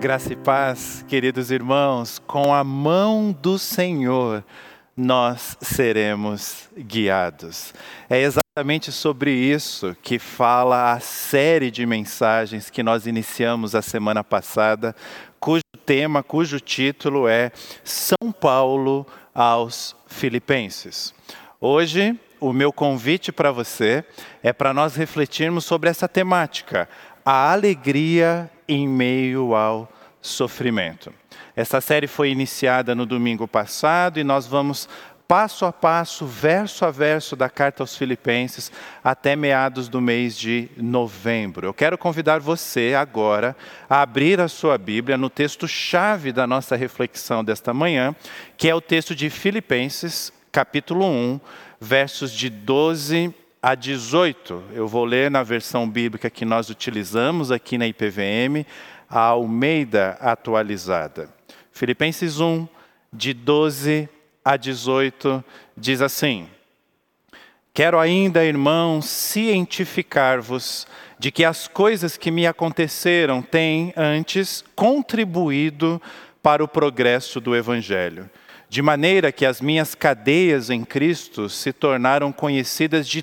Graça e paz, queridos irmãos, com a mão do Senhor nós seremos guiados. É exatamente sobre isso que fala a série de mensagens que nós iniciamos a semana passada, cujo tema, cujo título é São Paulo aos Filipenses. Hoje, o meu convite para você é para nós refletirmos sobre essa temática, a alegria em meio ao sofrimento. Essa série foi iniciada no domingo passado e nós vamos passo a passo, verso a verso da carta aos Filipenses até meados do mês de novembro. Eu quero convidar você agora a abrir a sua Bíblia no texto-chave da nossa reflexão desta manhã, que é o texto de Filipenses, capítulo 1, versos de 12 a 18. Eu vou ler na versão bíblica que nós utilizamos aqui na IPVM, a Almeida atualizada. Filipenses 1, de 12 a 18, diz assim: Quero ainda, irmãos, cientificar-vos de que as coisas que me aconteceram têm antes contribuído para o progresso do Evangelho, de maneira que as minhas cadeias em Cristo se tornaram conhecidas de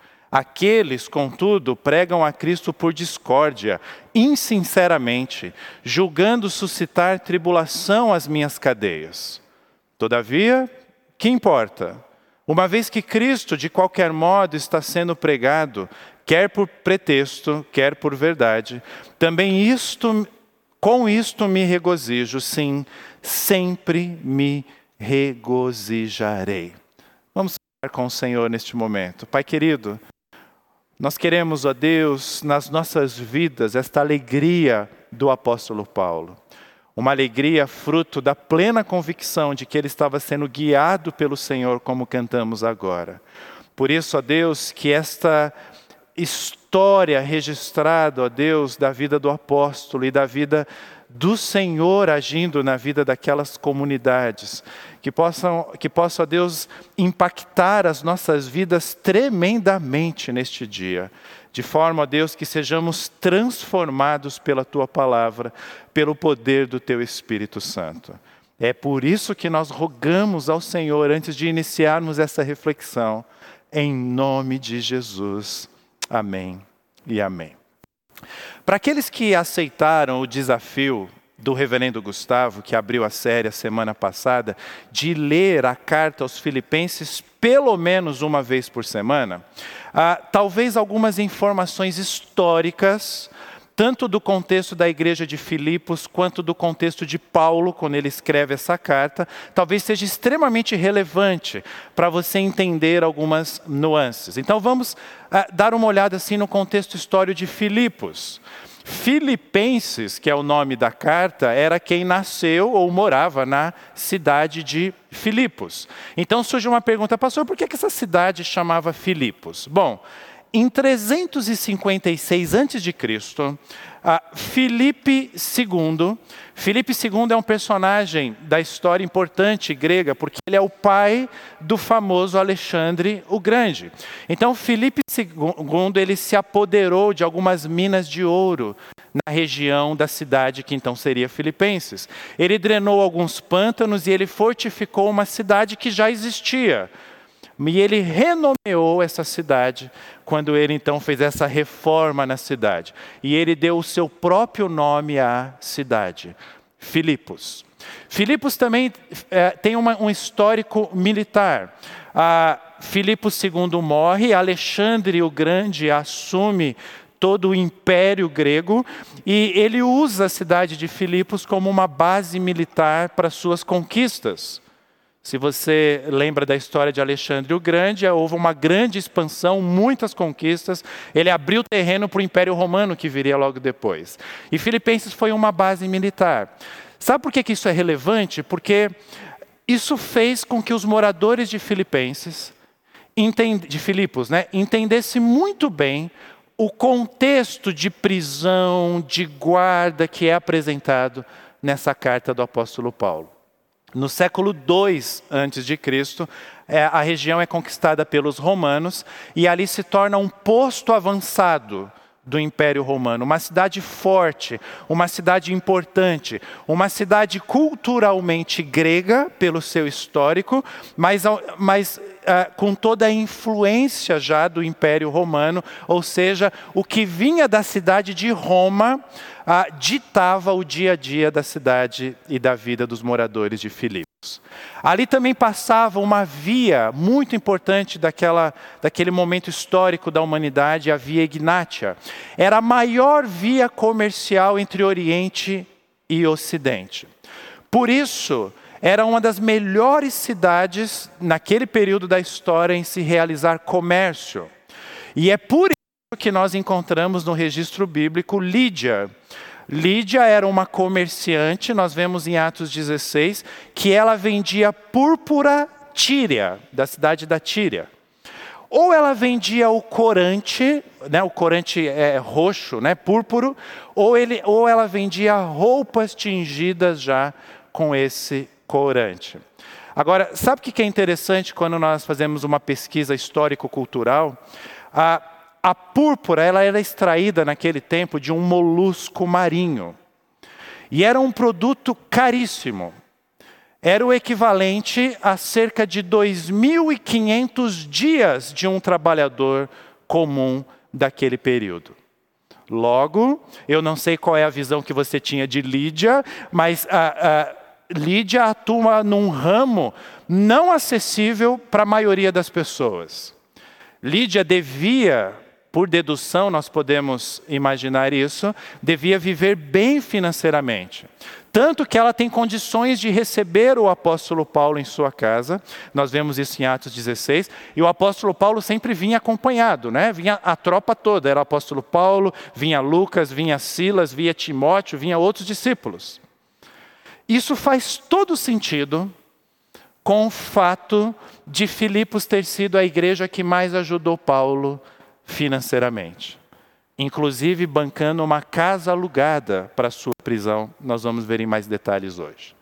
Aqueles, contudo, pregam a Cristo por discórdia, insinceramente, julgando suscitar tribulação às minhas cadeias. Todavia, que importa? Uma vez que Cristo, de qualquer modo, está sendo pregado, quer por pretexto, quer por verdade, também isto, com isto me regozijo, sim, sempre me regozijarei. Vamos falar com o Senhor neste momento. Pai querido, nós queremos, ó Deus, nas nossas vidas, esta alegria do apóstolo Paulo uma alegria fruto da plena convicção de que ele estava sendo guiado pelo Senhor, como cantamos agora. Por isso, ó Deus, que esta história registrada, ó Deus, da vida do apóstolo e da vida do Senhor agindo na vida daquelas comunidades, que possam, que possa, Deus, impactar as nossas vidas tremendamente neste dia de forma, Deus, que sejamos transformados pela tua palavra, pelo poder do teu Espírito Santo. É por isso que nós rogamos ao Senhor, antes de iniciarmos essa reflexão, em nome de Jesus. Amém e amém. Para aqueles que aceitaram o desafio do reverendo Gustavo, que abriu a série a semana passada, de ler a carta aos Filipenses pelo menos uma vez por semana, ah, talvez algumas informações históricas, tanto do contexto da igreja de Filipos, quanto do contexto de Paulo, quando ele escreve essa carta, talvez seja extremamente relevante para você entender algumas nuances. Então vamos ah, dar uma olhada assim no contexto histórico de Filipos. Filipenses, que é o nome da carta, era quem nasceu ou morava na cidade de Filipos. Então surge uma pergunta, pastor, por que essa cidade chamava Filipos? Bom, em 356 a.C., Filipe II, Filipe II é um personagem da história importante grega, porque ele é o pai do famoso Alexandre o Grande. Então, Filipe II ele se apoderou de algumas minas de ouro na região da cidade que então seria Filipenses. Ele drenou alguns pântanos e ele fortificou uma cidade que já existia, e ele renomeou essa cidade quando ele então fez essa reforma na cidade. E ele deu o seu próprio nome à cidade, Filipos. Filipos também é, tem uma, um histórico militar. Ah, II morre, Alexandre o Grande assume todo o império grego e ele usa a cidade de Filipos como uma base militar para suas conquistas. Se você lembra da história de Alexandre o Grande, houve uma grande expansão, muitas conquistas. Ele abriu terreno para o Império Romano que viria logo depois. E Filipenses foi uma base militar. Sabe por que, que isso é relevante? Porque isso fez com que os moradores de Filipenses, de Filipos, né, entendessem muito bem o contexto de prisão, de guarda que é apresentado nessa carta do apóstolo Paulo. No século II a.C., é, a região é conquistada pelos romanos e ali se torna um posto avançado do Império Romano, uma cidade forte, uma cidade importante, uma cidade culturalmente grega pelo seu histórico, mas, mas uh, com toda a influência já do Império Romano, ou seja, o que vinha da cidade de Roma uh, ditava o dia a dia da cidade e da vida dos moradores de Filipos. Ali também passava uma via muito importante daquela, daquele momento histórico da humanidade, a Via Ignátia. Era a maior via comercial entre Oriente e Ocidente. Por isso, era uma das melhores cidades naquele período da história em se realizar comércio. E é por isso que nós encontramos no registro bíblico Lídia Lídia era uma comerciante, nós vemos em Atos 16, que ela vendia púrpura tíria, da cidade da Tíria. Ou ela vendia o corante, né, o corante é roxo, né, púrpuro, ou, ele, ou ela vendia roupas tingidas já com esse corante. Agora, sabe o que é interessante quando nós fazemos uma pesquisa histórico-cultural? Ah, a púrpura ela era extraída naquele tempo de um molusco marinho. E era um produto caríssimo. Era o equivalente a cerca de 2.500 dias de um trabalhador comum daquele período. Logo, eu não sei qual é a visão que você tinha de Lídia, mas a, a Lídia atua num ramo não acessível para a maioria das pessoas. Lídia devia por dedução nós podemos imaginar isso, devia viver bem financeiramente. Tanto que ela tem condições de receber o apóstolo Paulo em sua casa, nós vemos isso em Atos 16, e o apóstolo Paulo sempre vinha acompanhado, né? vinha a tropa toda, era o apóstolo Paulo, vinha Lucas, vinha Silas, vinha Timóteo, vinha outros discípulos. Isso faz todo sentido com o fato de Filipos ter sido a igreja que mais ajudou Paulo financeiramente, inclusive bancando uma casa alugada para sua prisão. Nós vamos ver em mais detalhes hoje.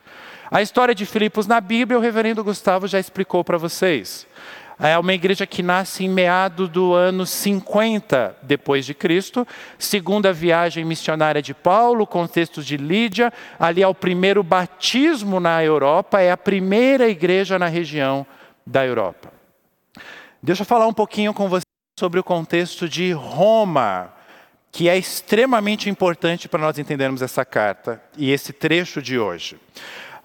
A história de Filipos na Bíblia, o reverendo Gustavo já explicou para vocês. É uma igreja que nasce em meados do ano 50 depois de Cristo, segunda viagem missionária de Paulo, contexto de Lídia, ali é o primeiro batismo na Europa, é a primeira igreja na região da Europa. Deixa eu falar um pouquinho com você sobre o contexto de Roma, que é extremamente importante para nós entendermos essa carta e esse trecho de hoje.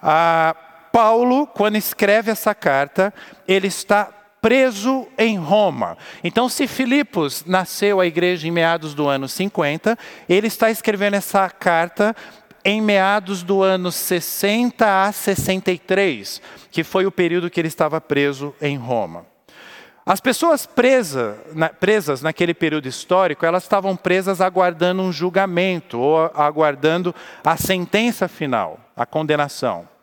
Ah, Paulo, quando escreve essa carta, ele está preso em Roma. Então, se Filipos nasceu a igreja em meados do ano 50, ele está escrevendo essa carta em meados do ano 60 a 63, que foi o período que ele estava preso em Roma. As pessoas presa, na, presas naquele período histórico, elas estavam presas aguardando um julgamento ou aguardando a sentença final, a condenação.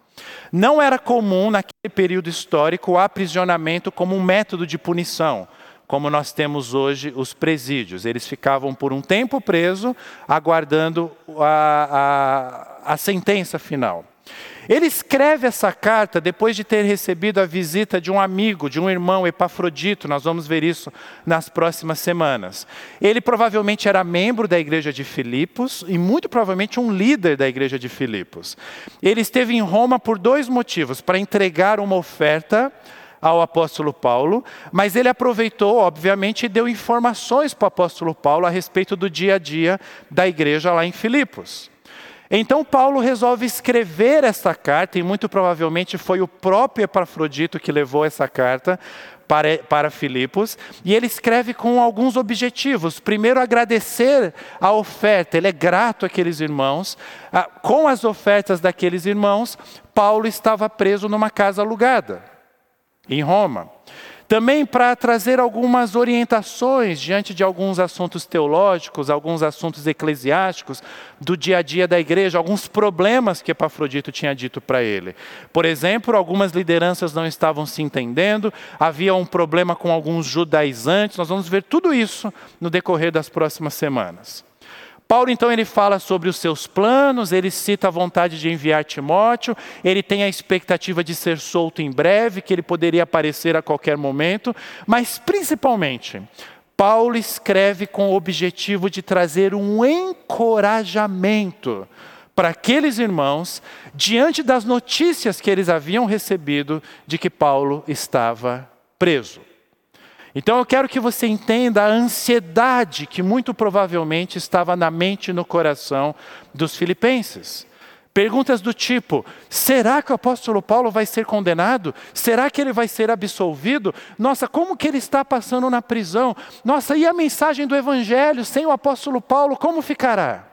Não era comum naquele período histórico o aprisionamento como um método de punição, como nós temos hoje os presídios. Eles ficavam por um tempo presos, aguardando a, a, a sentença final. Ele escreve essa carta depois de ter recebido a visita de um amigo, de um irmão Epafrodito, nós vamos ver isso nas próximas semanas. Ele provavelmente era membro da igreja de Filipos e muito provavelmente um líder da igreja de Filipos. Ele esteve em Roma por dois motivos: para entregar uma oferta ao apóstolo Paulo, mas ele aproveitou, obviamente, e deu informações para o apóstolo Paulo a respeito do dia a dia da igreja lá em Filipos. Então Paulo resolve escrever esta carta, e muito provavelmente foi o próprio Epafrodito que levou essa carta para, para Filipos, e ele escreve com alguns objetivos. Primeiro, agradecer a oferta, ele é grato àqueles irmãos. Ah, com as ofertas daqueles irmãos, Paulo estava preso numa casa alugada, em Roma. Também para trazer algumas orientações diante de alguns assuntos teológicos, alguns assuntos eclesiásticos do dia a dia da igreja, alguns problemas que Epafrodito tinha dito para ele. Por exemplo, algumas lideranças não estavam se entendendo, havia um problema com alguns judaizantes, nós vamos ver tudo isso no decorrer das próximas semanas. Paulo então ele fala sobre os seus planos, ele cita a vontade de enviar Timóteo, ele tem a expectativa de ser solto em breve, que ele poderia aparecer a qualquer momento, mas principalmente, Paulo escreve com o objetivo de trazer um encorajamento para aqueles irmãos diante das notícias que eles haviam recebido de que Paulo estava preso. Então eu quero que você entenda a ansiedade que muito provavelmente estava na mente e no coração dos filipenses. Perguntas do tipo: será que o apóstolo Paulo vai ser condenado? Será que ele vai ser absolvido? Nossa, como que ele está passando na prisão? Nossa, e a mensagem do evangelho sem o apóstolo Paulo, como ficará?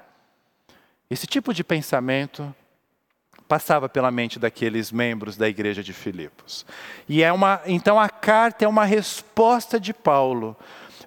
Esse tipo de pensamento passava pela mente daqueles membros da igreja de Filipos. E é uma, então a carta é uma resposta de Paulo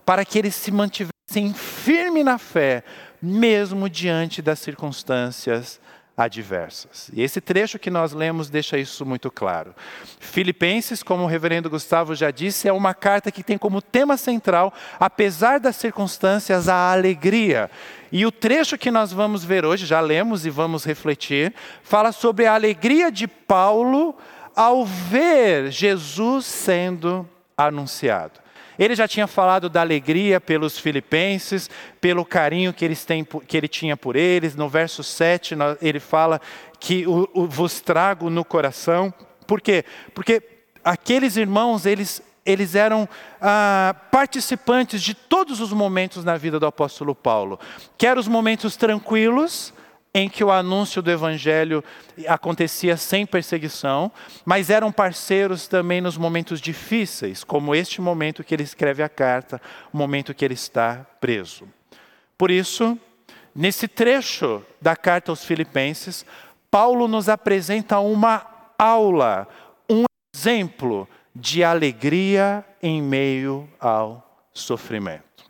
para que eles se mantivessem firme na fé, mesmo diante das circunstâncias adversas. E esse trecho que nós lemos deixa isso muito claro. Filipenses, como o reverendo Gustavo já disse, é uma carta que tem como tema central, apesar das circunstâncias, a alegria. E o trecho que nós vamos ver hoje, já lemos e vamos refletir, fala sobre a alegria de Paulo ao ver Jesus sendo anunciado. Ele já tinha falado da alegria pelos filipenses, pelo carinho que, eles têm, que ele tinha por eles. No verso 7, ele fala que o, o, vos trago no coração. Por quê? Porque aqueles irmãos, eles, eles eram ah, participantes de todos os momentos na vida do apóstolo Paulo. Quer os momentos tranquilos, em que o anúncio do evangelho acontecia sem perseguição, mas eram parceiros também nos momentos difíceis, como este momento que ele escreve a carta, o momento que ele está preso. Por isso, nesse trecho da carta aos Filipenses, Paulo nos apresenta uma aula, um exemplo de alegria em meio ao sofrimento.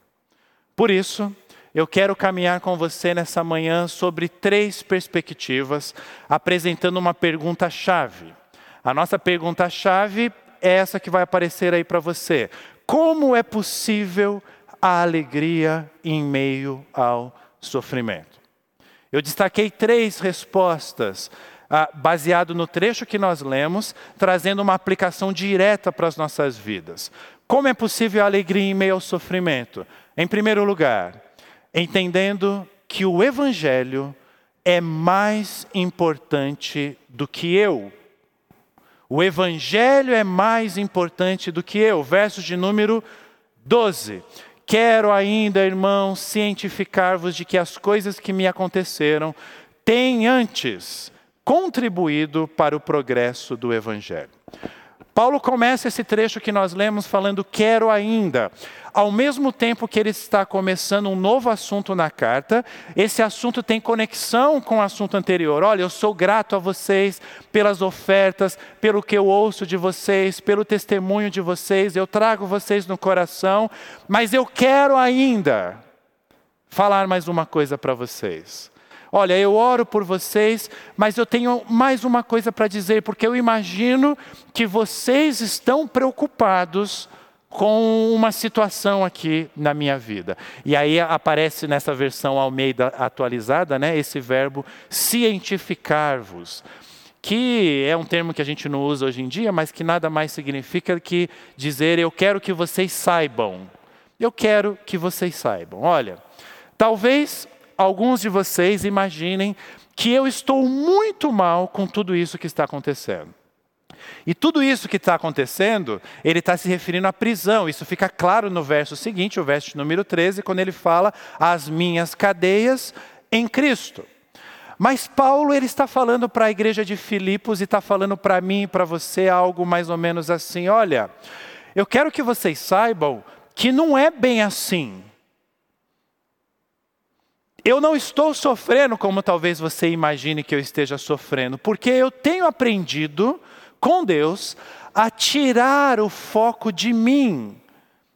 Por isso, eu quero caminhar com você nessa manhã sobre três perspectivas, apresentando uma pergunta-chave. A nossa pergunta-chave é essa que vai aparecer aí para você. Como é possível a alegria em meio ao sofrimento? Eu destaquei três respostas ah, baseado no trecho que nós lemos, trazendo uma aplicação direta para as nossas vidas. Como é possível a alegria em meio ao sofrimento? Em primeiro lugar, entendendo que o Evangelho é mais importante do que eu. O Evangelho é mais importante do que eu. Verso de número 12. Quero ainda, irmãos, cientificar-vos de que as coisas que me aconteceram têm antes contribuído para o progresso do Evangelho. Paulo começa esse trecho que nós lemos falando quero ainda. Ao mesmo tempo que ele está começando um novo assunto na carta, esse assunto tem conexão com o assunto anterior. Olha, eu sou grato a vocês pelas ofertas, pelo que eu ouço de vocês, pelo testemunho de vocês, eu trago vocês no coração, mas eu quero ainda falar mais uma coisa para vocês. Olha, eu oro por vocês, mas eu tenho mais uma coisa para dizer, porque eu imagino que vocês estão preocupados com uma situação aqui na minha vida. E aí aparece nessa versão Almeida atualizada, né, esse verbo cientificar-vos, que é um termo que a gente não usa hoje em dia, mas que nada mais significa que dizer eu quero que vocês saibam. Eu quero que vocês saibam. Olha, talvez alguns de vocês imaginem que eu estou muito mal com tudo isso que está acontecendo. E tudo isso que está acontecendo, ele está se referindo à prisão. Isso fica claro no verso seguinte, o verso número 13, quando ele fala as minhas cadeias em Cristo. Mas Paulo ele está falando para a igreja de Filipos e está falando para mim e para você algo mais ou menos assim: olha, eu quero que vocês saibam que não é bem assim. Eu não estou sofrendo como talvez você imagine que eu esteja sofrendo, porque eu tenho aprendido com Deus a tirar o foco de mim,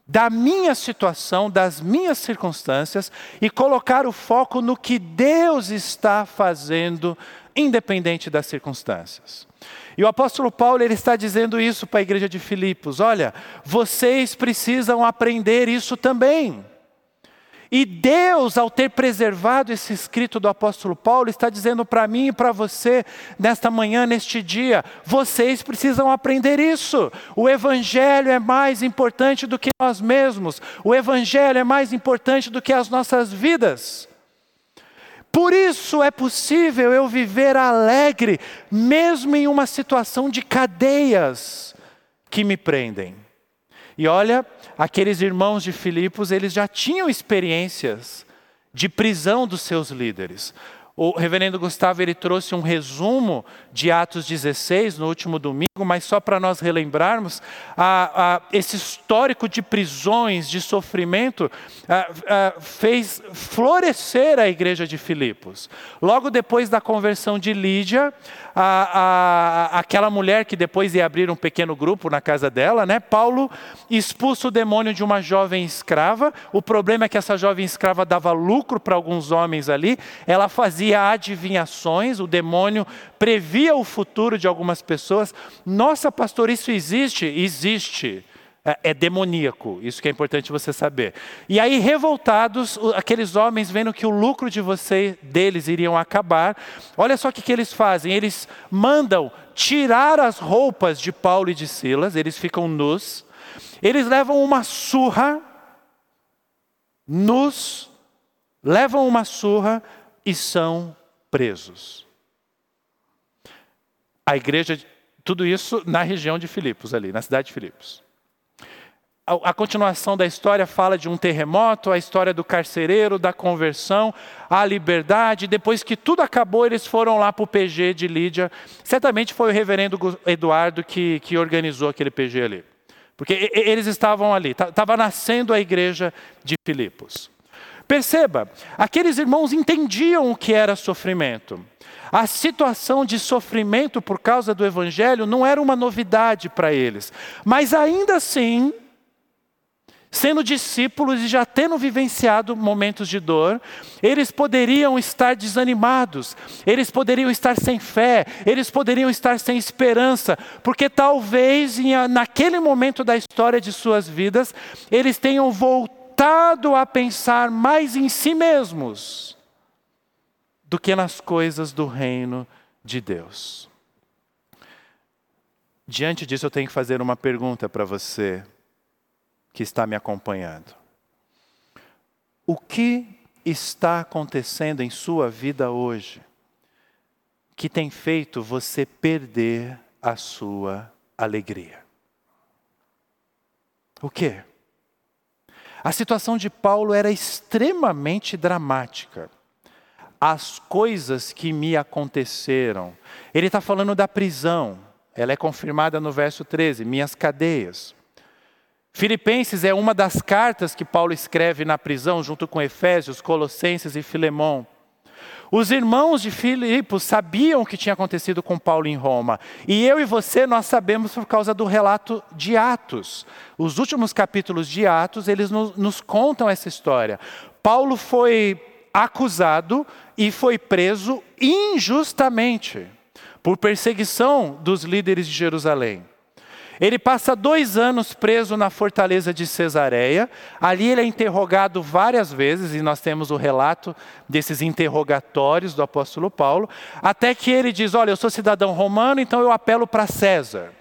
da minha situação, das minhas circunstâncias e colocar o foco no que Deus está fazendo, independente das circunstâncias. E o apóstolo Paulo ele está dizendo isso para a igreja de Filipos: olha, vocês precisam aprender isso também. E Deus, ao ter preservado esse escrito do apóstolo Paulo, está dizendo para mim e para você, nesta manhã, neste dia, vocês precisam aprender isso. O Evangelho é mais importante do que nós mesmos, o Evangelho é mais importante do que as nossas vidas. Por isso é possível eu viver alegre, mesmo em uma situação de cadeias que me prendem. E olha, aqueles irmãos de Filipos, eles já tinham experiências de prisão dos seus líderes. O reverendo Gustavo ele trouxe um resumo de Atos 16 no último domingo, mas só para nós relembrarmos, esse histórico de prisões, de sofrimento, fez florescer a igreja de Filipos. Logo depois da conversão de Lídia, aquela mulher que depois ia abrir um pequeno grupo na casa dela, né? Paulo expulsa o demônio de uma jovem escrava. O problema é que essa jovem escrava dava lucro para alguns homens ali. Ela fazia adivinhações, o demônio previa o futuro de algumas pessoas. Nossa, pastor, isso existe? Existe. É, é demoníaco, isso que é importante você saber. E aí, revoltados, aqueles homens vendo que o lucro de você, deles iriam acabar, olha só o que, que eles fazem: eles mandam tirar as roupas de Paulo e de Silas, eles ficam nus, eles levam uma surra, nus, levam uma surra e são presos. A igreja, tudo isso na região de Filipos, ali, na cidade de Filipos a, continuação da história fala de um terremoto, a história do carcereiro, da conversão, a liberdade. Depois que tudo acabou, eles foram lá para o PG de Lídia. Certamente foi o reverendo Eduardo que, que organizou aquele PG ali. Porque eles estavam ali, estava nascendo a igreja de Filipos. Perceba, aqueles irmãos entendiam o que era sofrimento. A situação de sofrimento por causa do evangelho não era uma novidade para eles, mas ainda assim, sendo discípulos e já tendo vivenciado momentos de dor, eles poderiam estar desanimados, eles poderiam estar sem fé, eles poderiam estar sem esperança, porque talvez naquele momento da história de suas vidas, eles tenham voltado a pensar mais em si mesmos do que nas coisas do reino de Deus. Diante disso, eu tenho que fazer uma pergunta para você que está me acompanhando. O que está acontecendo em sua vida hoje que tem feito você perder a sua alegria? O que? A situação de Paulo era extremamente dramática. As coisas que me aconteceram. Ele está falando da prisão, ela é confirmada no verso 13: minhas cadeias. Filipenses é uma das cartas que Paulo escreve na prisão, junto com Efésios, Colossenses e Filemão. Os irmãos de Filipos sabiam o que tinha acontecido com Paulo em Roma. E eu e você, nós sabemos por causa do relato de Atos. Os últimos capítulos de Atos, eles nos, nos contam essa história. Paulo foi acusado e foi preso injustamente por perseguição dos líderes de Jerusalém. Ele passa dois anos preso na fortaleza de Cesareia. Ali ele é interrogado várias vezes, e nós temos o relato desses interrogatórios do apóstolo Paulo, até que ele diz: Olha, eu sou cidadão romano, então eu apelo para César.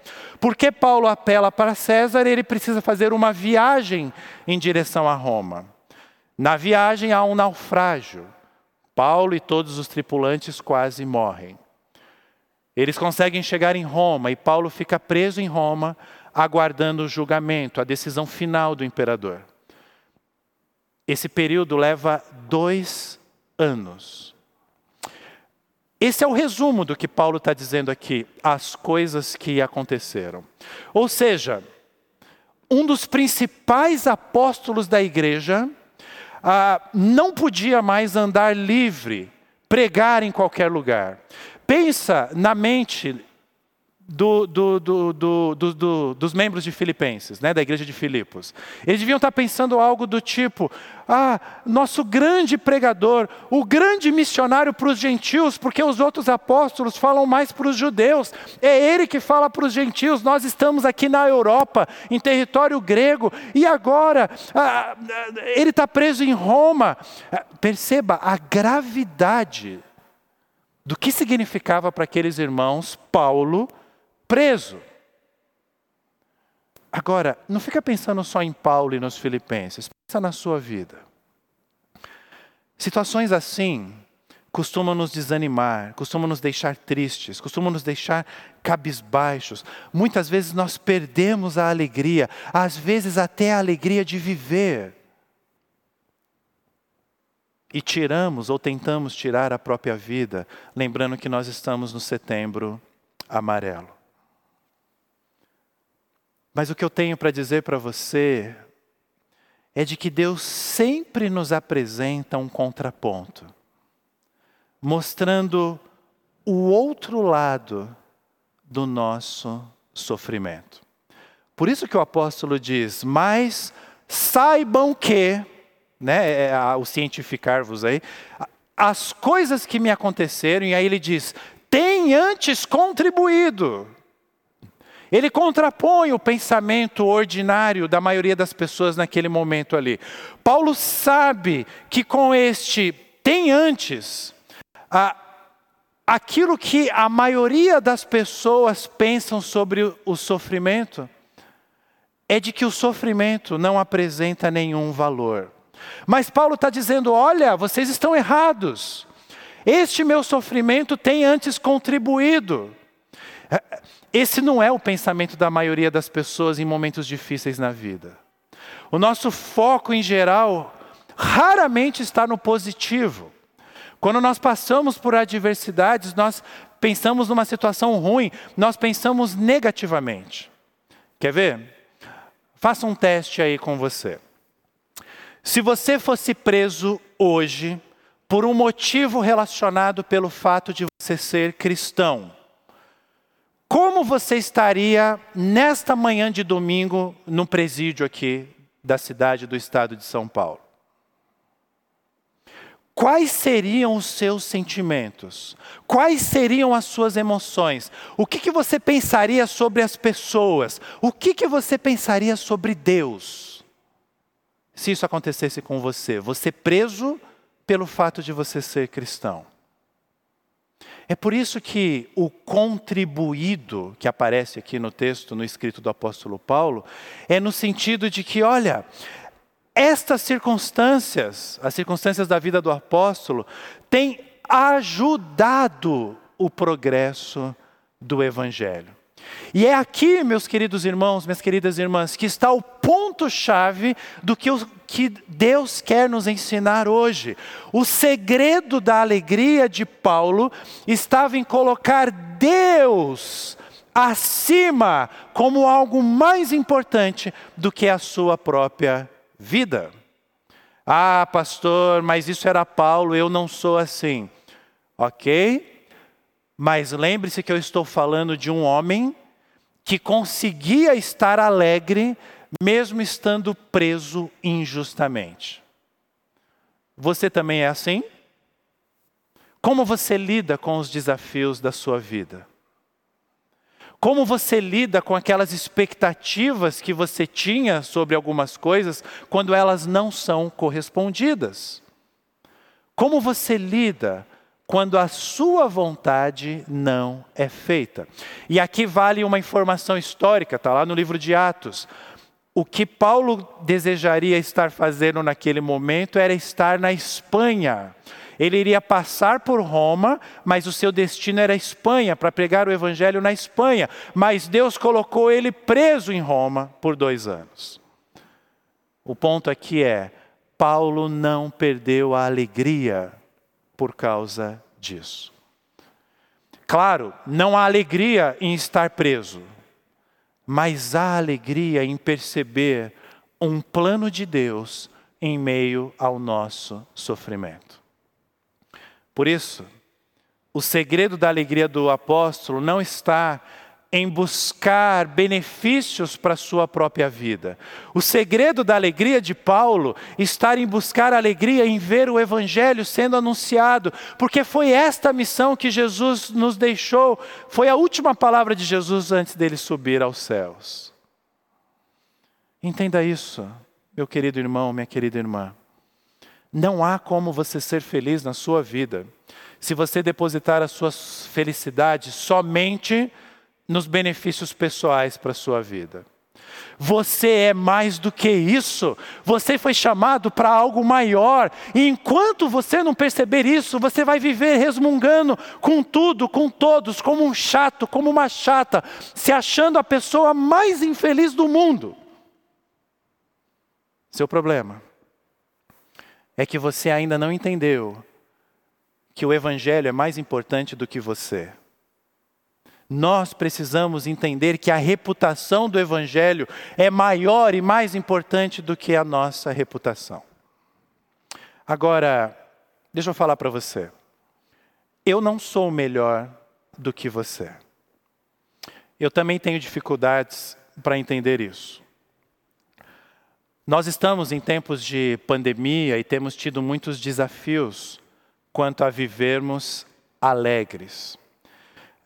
Porque Paulo apela para César, ele precisa fazer uma viagem em direção a Roma. Na viagem há um naufrágio. Paulo e todos os tripulantes quase morrem. Eles conseguem chegar em Roma e Paulo fica preso em Roma, aguardando o julgamento, a decisão final do imperador. Esse período leva dois anos. Esse é o resumo do que Paulo está dizendo aqui, as coisas que aconteceram. Ou seja, um dos principais apóstolos da igreja ah, não podia mais andar livre, pregar em qualquer lugar. Pensa na mente do, do, do, dos membros de Filipenses, né, da igreja de Filipos. Eles deviam estar pensando algo do tipo: ah, nosso grande pregador, o grande missionário para os gentios, porque os outros apóstolos falam mais para os judeus, é ele que fala para os gentios. Nós estamos aqui na Europa, em território grego, e agora ah, ele está preso em Roma. Ah, perceba a gravidade do que significava para aqueles irmãos Paulo preso. Agora, não fica pensando só em Paulo e nos filipenses, pensa na sua vida. Situações assim costumam nos desanimar, costumam nos deixar tristes, costumam nos deixar cabisbaixos. Muitas vezes nós perdemos a alegria, às vezes até a alegria de viver. E tiramos ou tentamos tirar a própria vida, lembrando que nós estamos no setembro amarelo. Mas o que eu tenho para dizer para você é de que Deus sempre nos apresenta um contraponto, mostrando o outro lado do nosso sofrimento. Por isso que o apóstolo diz: Mas saibam que, né, é, é o cientificar-vos aí, as coisas que me aconteceram, e aí ele diz: tem antes contribuído ele contrapõe o pensamento ordinário da maioria das pessoas naquele momento ali. Paulo sabe que com este tem antes, a, aquilo que a maioria das pessoas pensam sobre o, o sofrimento é de que o sofrimento não apresenta nenhum valor. Mas Paulo está dizendo: olha, vocês estão errados. Este meu sofrimento tem antes contribuído. Esse não é o pensamento da maioria das pessoas em momentos difíceis na vida. O nosso foco, em geral, raramente está no positivo. Quando nós passamos por adversidades, nós pensamos numa situação ruim, nós pensamos negativamente. Quer ver? Faça um teste aí com você. Se você fosse preso hoje por um motivo relacionado pelo fato de você ser cristão, como você estaria nesta manhã de domingo no presídio aqui da cidade do estado de São Paulo? Quais seriam os seus sentimentos? Quais seriam as suas emoções? O que, que você pensaria sobre as pessoas? O que, que você pensaria sobre Deus? Se isso acontecesse com você, você preso pelo fato de você ser cristão. É por isso que o contribuído que aparece aqui no texto, no escrito do apóstolo Paulo, é no sentido de que, olha, estas circunstâncias, as circunstâncias da vida do apóstolo, têm ajudado o progresso do evangelho. E é aqui, meus queridos irmãos, minhas queridas irmãs, que está o ponto-chave do que, o, que Deus quer nos ensinar hoje. O segredo da alegria de Paulo estava em colocar Deus acima como algo mais importante do que a sua própria vida. Ah, pastor, mas isso era Paulo, eu não sou assim. Ok? Mas lembre-se que eu estou falando de um homem que conseguia estar alegre mesmo estando preso injustamente. Você também é assim? Como você lida com os desafios da sua vida? Como você lida com aquelas expectativas que você tinha sobre algumas coisas quando elas não são correspondidas? Como você lida quando a sua vontade não é feita. E aqui vale uma informação histórica, está lá no livro de Atos. O que Paulo desejaria estar fazendo naquele momento era estar na Espanha. Ele iria passar por Roma, mas o seu destino era a Espanha, para pregar o evangelho na Espanha. Mas Deus colocou ele preso em Roma por dois anos. O ponto aqui é: Paulo não perdeu a alegria por causa disso. Claro, não há alegria em estar preso, mas há alegria em perceber um plano de Deus em meio ao nosso sofrimento. Por isso, o segredo da alegria do apóstolo não está em buscar benefícios para a sua própria vida. O segredo da alegria de Paulo está em buscar alegria em ver o evangelho sendo anunciado, porque foi esta missão que Jesus nos deixou, foi a última palavra de Jesus antes dele subir aos céus. Entenda isso, meu querido irmão, minha querida irmã. Não há como você ser feliz na sua vida se você depositar a sua felicidade somente nos benefícios pessoais para a sua vida. Você é mais do que isso. Você foi chamado para algo maior. E enquanto você não perceber isso, você vai viver resmungando com tudo, com todos, como um chato, como uma chata, se achando a pessoa mais infeliz do mundo. Seu problema é que você ainda não entendeu que o Evangelho é mais importante do que você. Nós precisamos entender que a reputação do Evangelho é maior e mais importante do que a nossa reputação. Agora, deixa eu falar para você. Eu não sou melhor do que você. Eu também tenho dificuldades para entender isso. Nós estamos em tempos de pandemia e temos tido muitos desafios quanto a vivermos alegres.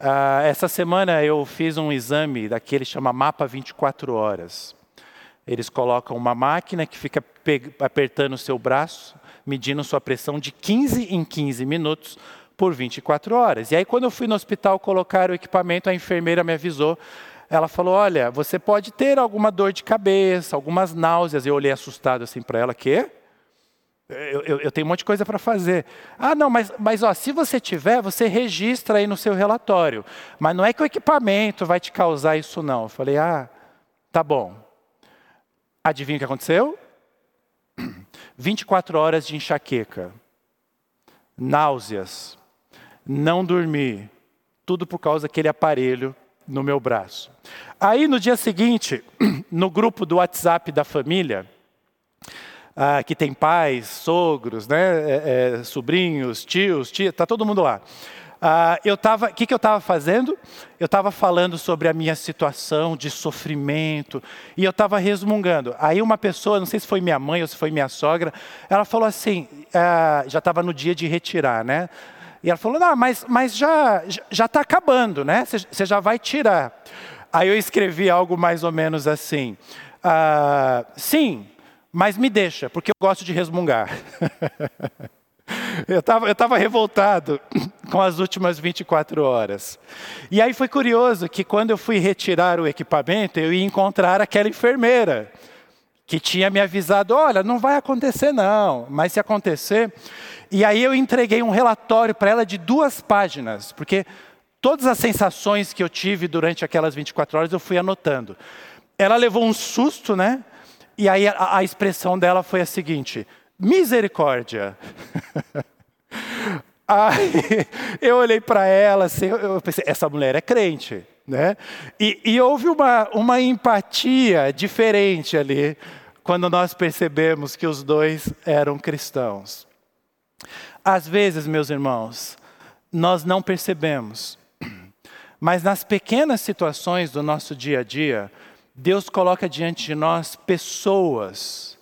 Uh, essa semana eu fiz um exame daquele chama Mapa 24 Horas. Eles colocam uma máquina que fica apertando o seu braço, medindo sua pressão de 15 em 15 minutos por 24 horas. E aí, quando eu fui no hospital colocar o equipamento, a enfermeira me avisou. Ela falou: Olha, você pode ter alguma dor de cabeça, algumas náuseas. Eu olhei assustado assim para ela: Quê? Eu, eu, eu, tenho um monte de coisa para fazer. Ah, não, mas, mas ó, se você tiver, você registra aí no seu relatório. Mas não é que o equipamento vai te causar isso, não. Eu falei, ah, tá bom. Adivinha o que aconteceu? 24 horas de enxaqueca, náuseas, não dormir, tudo por causa daquele aparelho no meu braço. Aí no dia seguinte, no grupo do WhatsApp da família, ah, que tem pais, sogros, né, é, é, sobrinhos, tios, tia, tá todo mundo lá. Ah, eu tava, o que, que eu estava fazendo? Eu estava falando sobre a minha situação de sofrimento e eu estava resmungando. Aí uma pessoa, não sei se foi minha mãe ou se foi minha sogra, ela falou assim, ah, já estava no dia de retirar, né? E ela falou, não, mas, mas já já está acabando, né? Você já vai tirar. Aí eu escrevi algo mais ou menos assim, ah, sim, mas me deixa, porque eu gosto de resmungar. eu estava eu revoltado com as últimas 24 horas. E aí foi curioso que quando eu fui retirar o equipamento, eu ia encontrar aquela enfermeira que tinha me avisado: olha, não vai acontecer não, mas se acontecer. E aí eu entreguei um relatório para ela de duas páginas, porque todas as sensações que eu tive durante aquelas 24 horas eu fui anotando. Ela levou um susto, né? E aí a, a expressão dela foi a seguinte: misericórdia. Aí eu olhei para ela, assim, eu pensei, essa mulher é crente, né? E, e, houve uma, uma empatia diferente ali, quando nós percebemos que os dois eram cristãos. Às vezes, meus irmãos, nós não percebemos, mas nas pequenas situações do nosso dia a dia, Deus coloca diante de nós pessoas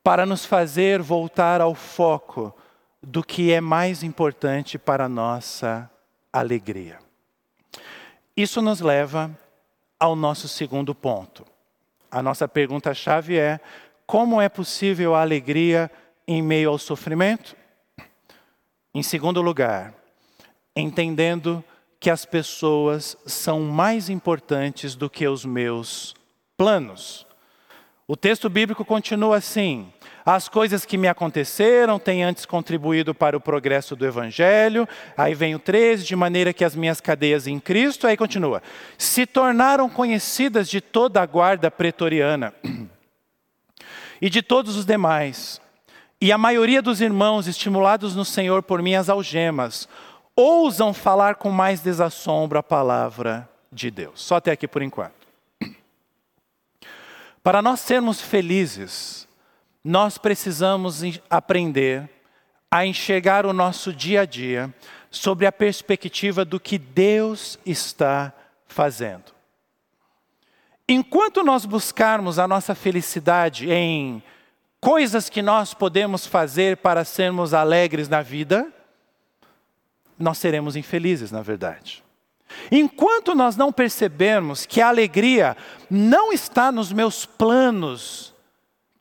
para nos fazer voltar ao foco do que é mais importante para a nossa alegria. Isso nos leva ao nosso segundo ponto. A nossa pergunta-chave é: como é possível a alegria em meio ao sofrimento? Em segundo lugar, entendendo que as pessoas são mais importantes do que os meus planos. O texto bíblico continua assim: as coisas que me aconteceram têm antes contribuído para o progresso do Evangelho. Aí vem o 13, de maneira que as minhas cadeias em Cristo. Aí continua: se tornaram conhecidas de toda a guarda pretoriana e de todos os demais. E a maioria dos irmãos, estimulados no Senhor por minhas algemas, ousam falar com mais desassombro a palavra de Deus. Só até aqui por enquanto. Para nós sermos felizes, nós precisamos aprender a enxergar o nosso dia a dia sobre a perspectiva do que Deus está fazendo. Enquanto nós buscarmos a nossa felicidade em coisas que nós podemos fazer para sermos alegres na vida, nós seremos infelizes, na verdade. Enquanto nós não percebermos que a alegria não está nos meus planos,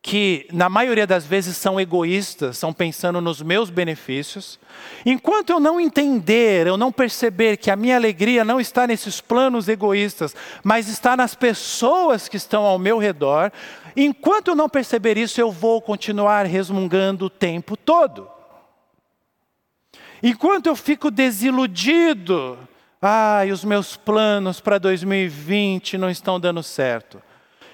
que na maioria das vezes são egoístas, são pensando nos meus benefícios, enquanto eu não entender, eu não perceber que a minha alegria não está nesses planos egoístas, mas está nas pessoas que estão ao meu redor, enquanto eu não perceber isso, eu vou continuar resmungando o tempo todo. Enquanto eu fico desiludido, ai, os meus planos para 2020 não estão dando certo.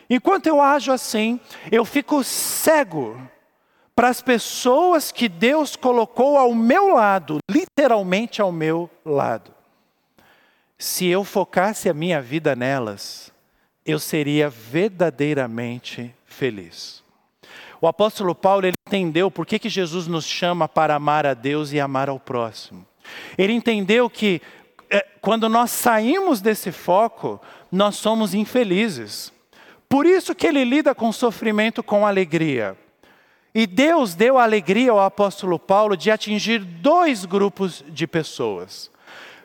Enquanto eu ajo assim, eu fico cego para as pessoas que Deus colocou ao meu lado, literalmente ao meu lado. Se eu focasse a minha vida nelas, eu seria verdadeiramente feliz. O apóstolo Paulo ele entendeu por que, que Jesus nos chama para amar a Deus e amar ao próximo. Ele entendeu que quando nós saímos desse foco, nós somos infelizes. Por isso que ele lida com sofrimento com alegria. E Deus deu alegria ao apóstolo Paulo de atingir dois grupos de pessoas.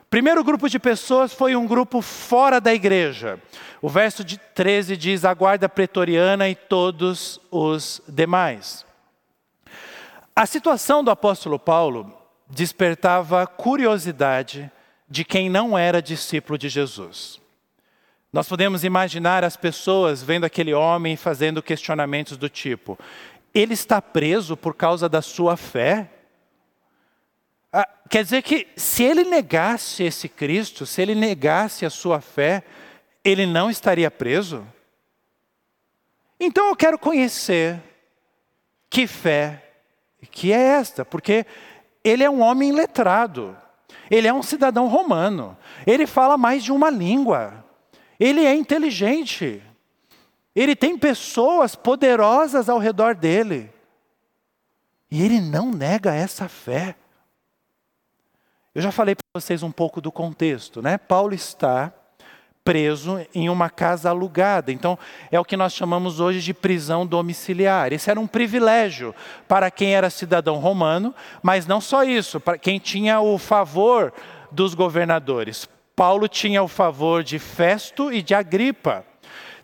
Primeiro grupo de pessoas foi um grupo fora da igreja. O verso de 13 diz: a guarda pretoriana e todos os demais. A situação do apóstolo Paulo despertava curiosidade de quem não era discípulo de Jesus. Nós podemos imaginar as pessoas vendo aquele homem fazendo questionamentos do tipo: ele está preso por causa da sua fé? Ah, quer dizer que se ele negasse esse Cristo, se ele negasse a sua fé, ele não estaria preso? Então eu quero conhecer que fé que é esta, porque ele é um homem letrado, ele é um cidadão romano, ele fala mais de uma língua. Ele é inteligente. Ele tem pessoas poderosas ao redor dele. E ele não nega essa fé. Eu já falei para vocês um pouco do contexto, né? Paulo está preso em uma casa alugada. Então, é o que nós chamamos hoje de prisão domiciliar. Esse era um privilégio para quem era cidadão romano, mas não só isso, para quem tinha o favor dos governadores. Paulo tinha o favor de Festo e de Agripa.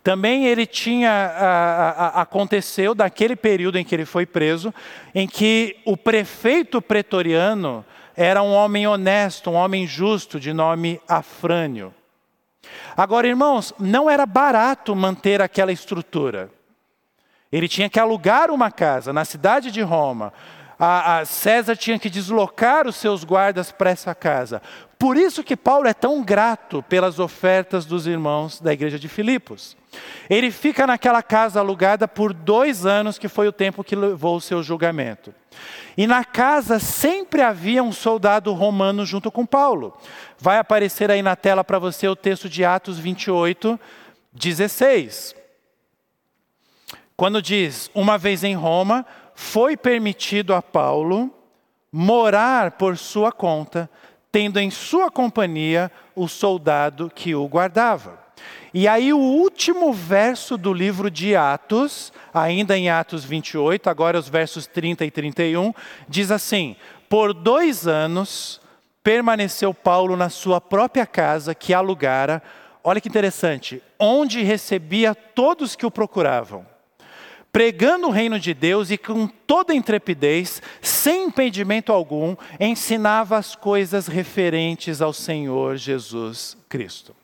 Também ele tinha, a, a, aconteceu daquele período em que ele foi preso, em que o prefeito pretoriano era um homem honesto, um homem justo, de nome Afrânio. Agora, irmãos, não era barato manter aquela estrutura. Ele tinha que alugar uma casa na cidade de Roma. A, a César tinha que deslocar os seus guardas para essa casa. Por isso que Paulo é tão grato pelas ofertas dos irmãos da igreja de Filipos. Ele fica naquela casa alugada por dois anos, que foi o tempo que levou o seu julgamento. E na casa sempre havia um soldado romano junto com Paulo. Vai aparecer aí na tela para você o texto de Atos 28, 16. Quando diz: Uma vez em Roma, foi permitido a Paulo morar por sua conta tendo em sua companhia o soldado que o guardava. E aí, o último verso do livro de Atos, ainda em Atos 28, agora os versos 30 e 31, diz assim: Por dois anos permaneceu Paulo na sua própria casa que alugara, olha que interessante, onde recebia todos que o procuravam pregando o reino de Deus e com toda intrepidez, sem impedimento algum, ensinava as coisas referentes ao Senhor Jesus Cristo.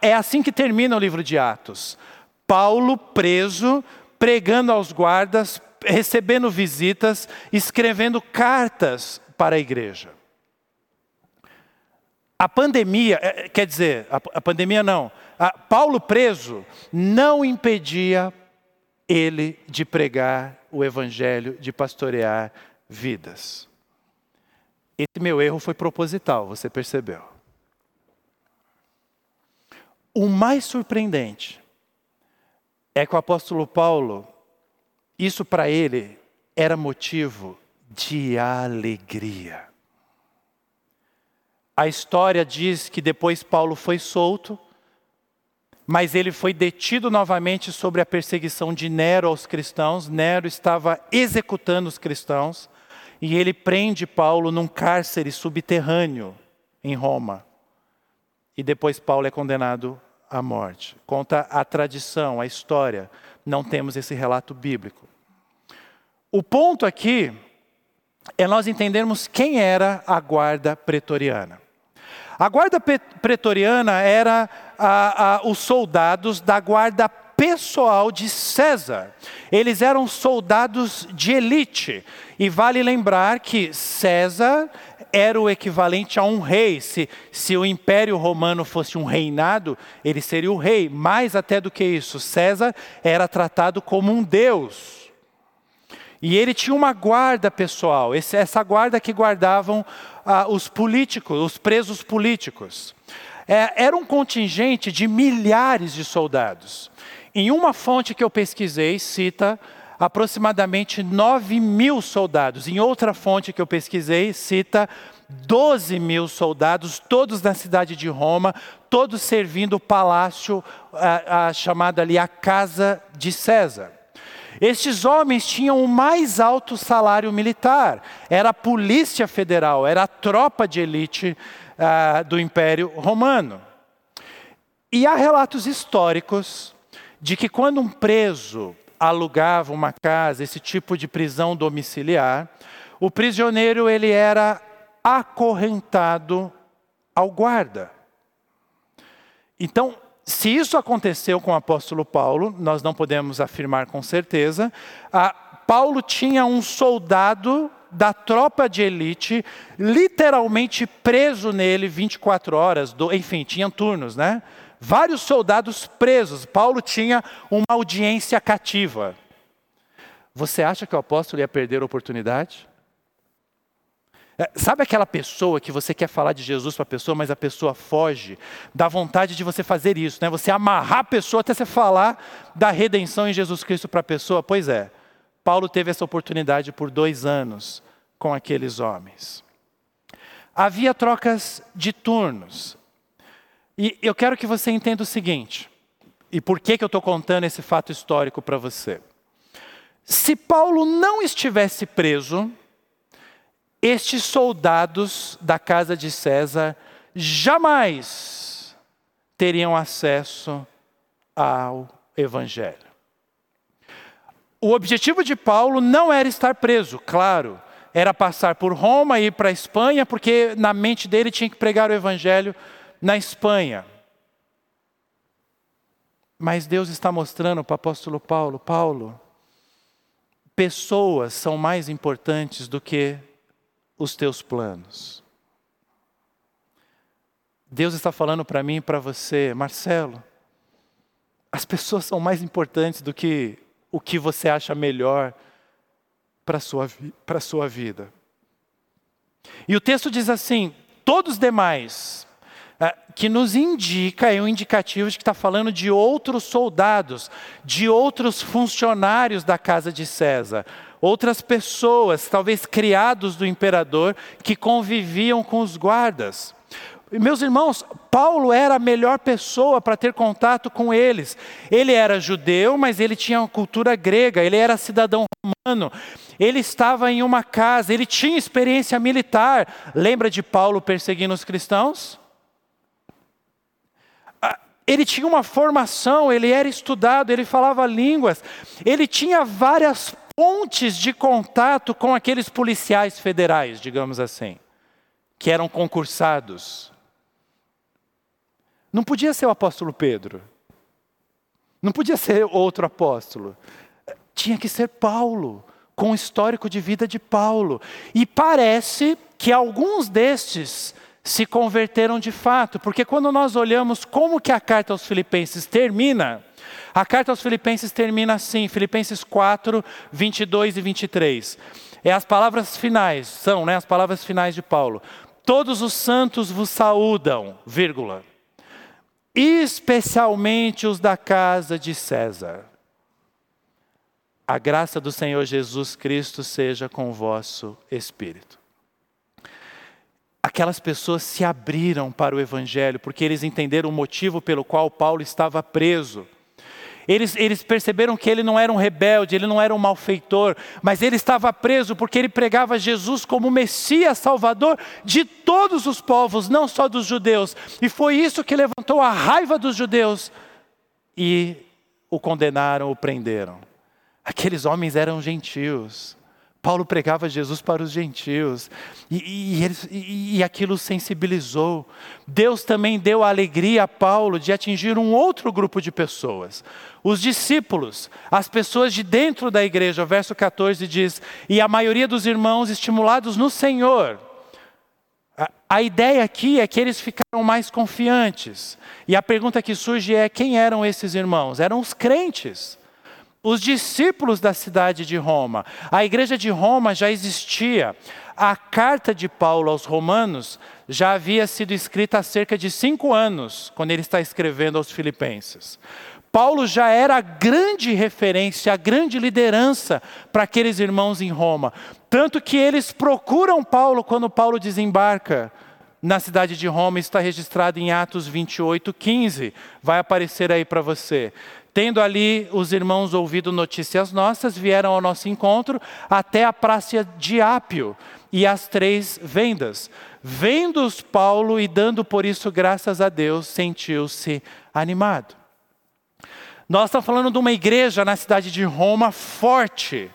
É assim que termina o livro de Atos. Paulo preso, pregando aos guardas, recebendo visitas, escrevendo cartas para a igreja. A pandemia, é, quer dizer, a, pandemia não, Paulo preso não impedia ele de pregar o evangelho, de pastorear vidas. Esse meu erro foi proposital, você percebeu. O mais surpreendente é que o apóstolo Paulo, isso para ele era motivo de alegria. A história diz que depois Paulo foi solto mas ele foi detido novamente sobre a perseguição de Nero aos cristãos. Nero estava executando os cristãos e ele prende Paulo num cárcere subterrâneo em Roma. E depois Paulo é condenado à morte. Conta a tradição, a história. Não temos esse relato bíblico. O ponto aqui é nós entendermos quem era a guarda pretoriana. A guarda pretoriana era a, a, os soldados da guarda pessoal de César. Eles eram soldados de elite. E vale lembrar que César era o equivalente a um rei. Se, se o Império Romano fosse um reinado, ele seria o rei. Mais até do que isso, César era tratado como um deus. E ele tinha uma guarda pessoal, essa guarda que guardavam ah, os políticos, os presos políticos. É, era um contingente de milhares de soldados. Em uma fonte que eu pesquisei, cita aproximadamente 9 mil soldados. Em outra fonte que eu pesquisei, cita 12 mil soldados, todos na cidade de Roma, todos servindo o palácio, a, a chamada ali a Casa de César. Estes homens tinham o mais alto salário militar, era a polícia federal, era a tropa de elite uh, do Império Romano. E há relatos históricos de que quando um preso alugava uma casa, esse tipo de prisão domiciliar, o prisioneiro ele era acorrentado ao guarda. Então, se isso aconteceu com o apóstolo Paulo, nós não podemos afirmar com certeza. Paulo tinha um soldado da tropa de elite, literalmente preso nele 24 horas, do, enfim, tinha turnos, né? Vários soldados presos. Paulo tinha uma audiência cativa. Você acha que o apóstolo ia perder a oportunidade? É, sabe aquela pessoa que você quer falar de Jesus para a pessoa, mas a pessoa foge? Dá vontade de você fazer isso, né? Você amarrar a pessoa até você falar da redenção em Jesus Cristo para a pessoa. Pois é, Paulo teve essa oportunidade por dois anos com aqueles homens. Havia trocas de turnos. E eu quero que você entenda o seguinte, e por que, que eu estou contando esse fato histórico para você. Se Paulo não estivesse preso, estes soldados da casa de César jamais teriam acesso ao Evangelho. O objetivo de Paulo não era estar preso, claro, era passar por Roma e ir para a Espanha, porque na mente dele tinha que pregar o Evangelho na Espanha. Mas Deus está mostrando para o apóstolo Paulo: Paulo, pessoas são mais importantes do que os teus planos. Deus está falando para mim e para você, Marcelo, as pessoas são mais importantes do que o que você acha melhor para a sua, sua vida. E o texto diz assim: todos os demais, que nos indica, é um indicativo de que está falando de outros soldados, de outros funcionários da casa de César outras pessoas, talvez criados do imperador, que conviviam com os guardas. Meus irmãos, Paulo era a melhor pessoa para ter contato com eles. Ele era judeu, mas ele tinha uma cultura grega, ele era cidadão romano. Ele estava em uma casa, ele tinha experiência militar. Lembra de Paulo perseguindo os cristãos? Ele tinha uma formação, ele era estudado, ele falava línguas, ele tinha várias pontes de contato com aqueles policiais federais, digamos assim, que eram concursados. Não podia ser o apóstolo Pedro. Não podia ser outro apóstolo. Tinha que ser Paulo, com o histórico de vida de Paulo. E parece que alguns destes se converteram de fato, porque quando nós olhamos como que a carta aos filipenses termina, a carta aos Filipenses termina assim, Filipenses 4, 22 e 23. É as palavras finais, são né, as palavras finais de Paulo. Todos os santos vos saúdam, vírgula. Especialmente os da casa de César. A graça do Senhor Jesus Cristo seja com o vosso espírito. Aquelas pessoas se abriram para o Evangelho, porque eles entenderam o motivo pelo qual Paulo estava preso. Eles, eles, perceberam que ele não era um rebelde, ele não era um malfeitor, mas ele estava preso porque ele pregava Jesus como Messias Salvador de todos os povos, não só dos judeus. E foi isso que levantou a raiva dos judeus e o condenaram, o prenderam. Aqueles homens eram gentios. Paulo pregava Jesus para os gentios e, e, e, aquilo sensibilizou. Deus também deu a alegria a Paulo de atingir um outro grupo de pessoas. Os discípulos, as pessoas de dentro da igreja. O verso 14 diz: E a maioria dos irmãos estimulados no Senhor. A, a ideia aqui é que eles ficaram mais confiantes. E a pergunta que surge é: quem eram esses irmãos? Eram os crentes os discípulos da cidade de Roma. A igreja de Roma já existia. A carta de Paulo aos Romanos já havia sido escrita há cerca de cinco anos, quando ele está escrevendo aos Filipenses. Paulo já era a grande referência, a grande liderança para aqueles irmãos em Roma. Tanto que eles procuram Paulo quando Paulo desembarca na cidade de Roma, está registrado em Atos 28, 15. Vai aparecer aí para você. Tendo ali os irmãos ouvido notícias nossas, vieram ao nosso encontro até a praça de Ápio e as três vendas. Vendo-os Paulo e dando por isso graças a Deus, sentiu-se animado. Nós estamos falando de uma igreja na cidade de Roma forte,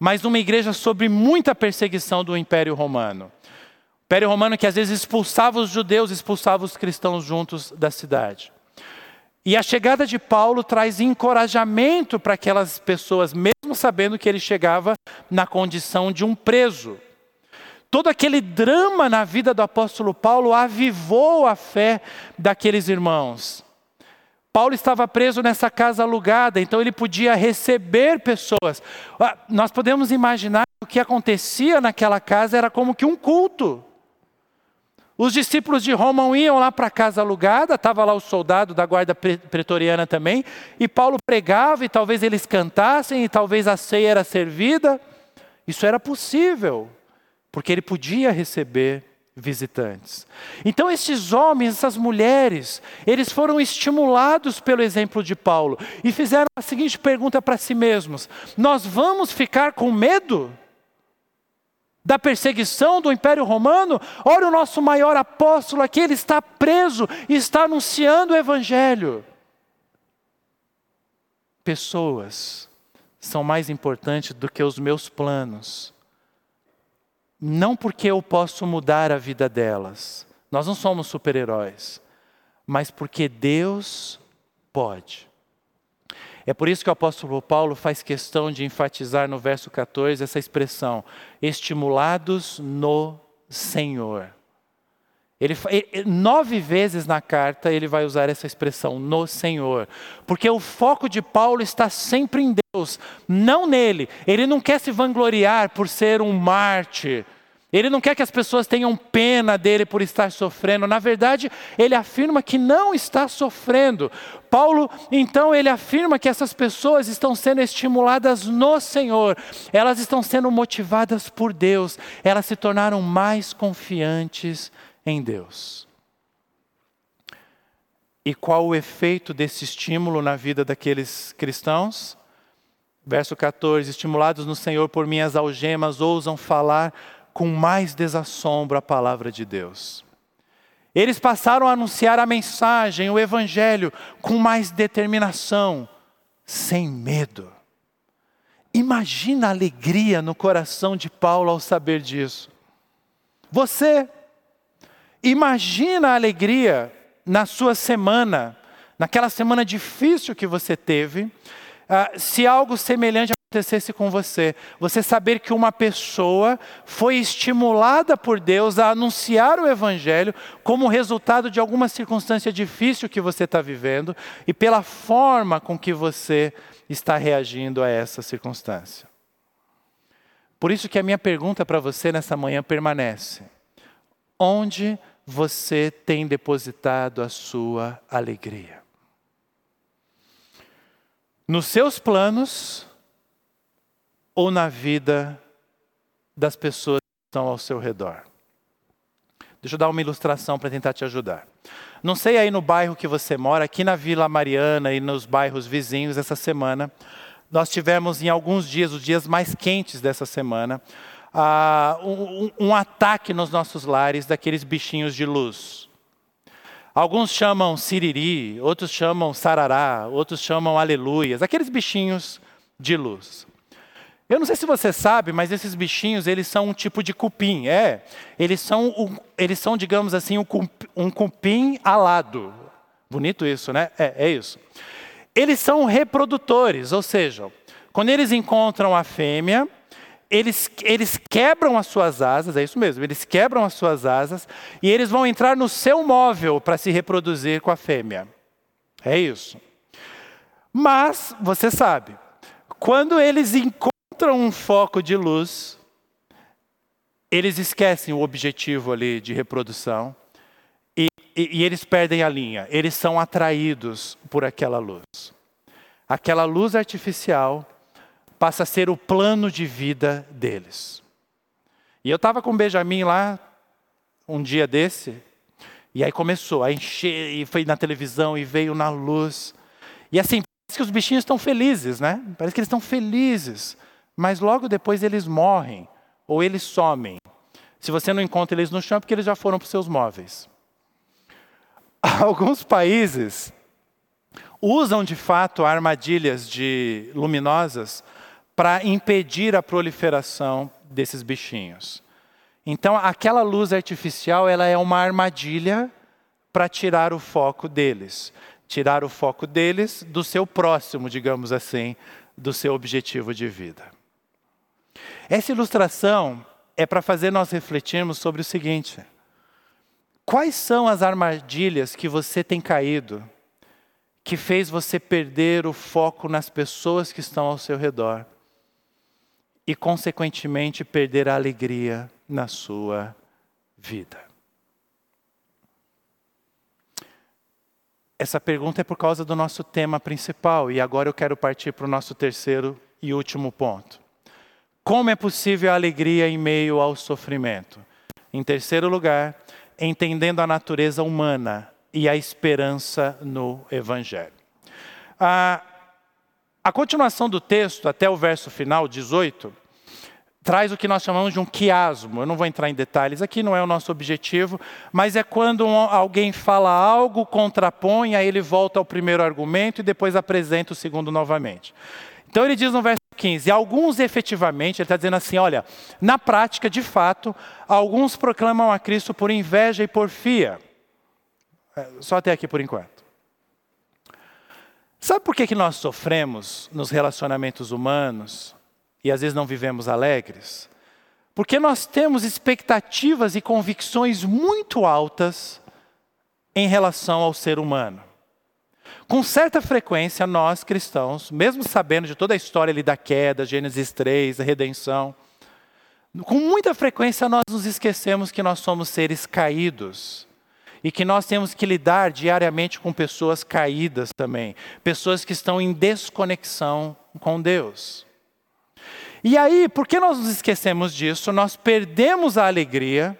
mas uma igreja sobre muita perseguição do Império Romano. Império Romano que às vezes expulsava os judeus, expulsava os cristãos juntos da cidade. E a chegada de Paulo traz encorajamento para aquelas pessoas, mesmo sabendo que ele chegava na condição de um preso. Todo aquele drama na vida do apóstolo Paulo avivou a fé daqueles irmãos. Paulo estava preso nessa casa alugada, então ele podia receber pessoas. Ah, nós podemos imaginar que o que acontecia naquela casa era como que um culto. Os discípulos de Roma iam lá para a casa alugada, estava lá o soldado da guarda pretoriana também, e Paulo pregava, e talvez eles cantassem, e talvez a ceia era servida. Isso era possível, porque ele podia receber visitantes. Então, esses homens, essas mulheres, eles foram estimulados pelo exemplo de Paulo e fizeram a seguinte pergunta para si mesmos: Nós vamos ficar com medo? Da perseguição do Império Romano, olha o nosso maior apóstolo aqui, ele está preso e está anunciando o Evangelho. Pessoas são mais importantes do que os meus planos. Não porque eu posso mudar a vida delas, nós não somos super-heróis, mas porque Deus pode. É por isso que o apóstolo Paulo faz questão de enfatizar no verso 14 essa expressão: estimulados no Senhor. Ele, nove vezes na carta ele vai usar essa expressão, no Senhor. Porque o foco de Paulo está sempre em Deus, não nele. Ele não quer se vangloriar por ser um mártir, ele não quer que as pessoas tenham pena dele por estar sofrendo. Na verdade, ele afirma que não está sofrendo. Paulo, então, ele afirma que essas pessoas estão sendo estimuladas no Senhor. Elas estão sendo motivadas por Deus. Elas se tornaram mais confiantes em Deus. E qual o efeito desse estímulo na vida daqueles cristãos? Verso 14: Estimulados no Senhor por minhas algemas, ousam falar com mais desassombro a palavra de Deus. Eles passaram a anunciar a mensagem, o evangelho, com mais determinação, sem medo. Imagina a alegria no coração de Paulo ao saber disso. Você, imagina a alegria na sua semana, naquela semana difícil que você teve, uh, se algo semelhante acontecesse com você. Você saber que uma pessoa foi estimulada por Deus a anunciar o Evangelho como resultado de alguma circunstância difícil que você está vivendo e pela forma com que você está reagindo a essa circunstância. Por isso que a minha pergunta para você nessa manhã permanece: onde você tem depositado a sua alegria? Nos seus planos ou na vida das pessoas que estão ao seu redor. Deixa eu dar uma ilustração para tentar te ajudar. Não sei aí no bairro que você mora, aqui na Vila Mariana e nos bairros vizinhos essa semana, nós tivemos em alguns dias, os dias mais quentes dessa semana, uh, um, um ataque nos nossos lares daqueles bichinhos de luz. Alguns chamam siriri, outros chamam sarará, outros chamam aleluias, aqueles bichinhos de luz. Eu não sei se você sabe, mas esses bichinhos, eles são um tipo de cupim. É, eles são, eles são digamos assim, um cupim alado. Bonito isso, né? É, é isso. Eles são reprodutores, ou seja, quando eles encontram a fêmea, eles, eles quebram as suas asas, é isso mesmo, eles quebram as suas asas e eles vão entrar no seu móvel para se reproduzir com a fêmea. É isso. Mas, você sabe, quando eles encontram um foco de luz, eles esquecem o objetivo ali de reprodução e, e, e, eles perdem a linha. Eles são atraídos por aquela luz. Aquela luz artificial passa a ser o plano de vida deles. E eu estava com o Benjamin lá um dia desse, e aí começou a encher, e foi na televisão, e veio na luz. E assim, parece que os bichinhos estão felizes, né? Parece que eles estão felizes mas logo depois eles morrem ou eles somem. Se você não encontra eles no chão, é porque eles já foram para os seus móveis. Alguns países usam de fato armadilhas de luminosas para impedir a proliferação desses bichinhos. Então, aquela luz artificial, ela é uma armadilha para tirar o foco deles, tirar o foco deles do seu próximo, digamos assim, do seu objetivo de vida. Essa ilustração é para fazer nós refletirmos sobre o seguinte: quais são as armadilhas que você tem caído, que fez você perder o foco nas pessoas que estão ao seu redor e, consequentemente, perder a alegria na sua vida? Essa pergunta é por causa do nosso tema principal, e agora eu quero partir para o nosso terceiro e último ponto. Como é possível a alegria em meio ao sofrimento? Em terceiro lugar, entendendo a natureza humana e a esperança no Evangelho. A, a continuação do texto, até o verso final, 18, traz o que nós chamamos de um quiasmo. Eu não vou entrar em detalhes aqui, não é o nosso objetivo, mas é quando alguém fala algo, contrapõe, aí ele volta ao primeiro argumento e depois apresenta o segundo novamente. Então ele diz no verso 15: alguns efetivamente, ele está dizendo assim: olha, na prática, de fato, alguns proclamam a Cristo por inveja e porfia. É, só até aqui por enquanto. Sabe por que, que nós sofremos nos relacionamentos humanos e às vezes não vivemos alegres? Porque nós temos expectativas e convicções muito altas em relação ao ser humano. Com certa frequência, nós cristãos, mesmo sabendo de toda a história ali da queda, Gênesis 3, a redenção, com muita frequência nós nos esquecemos que nós somos seres caídos e que nós temos que lidar diariamente com pessoas caídas também, pessoas que estão em desconexão com Deus. E aí, por que nós nos esquecemos disso? Nós perdemos a alegria,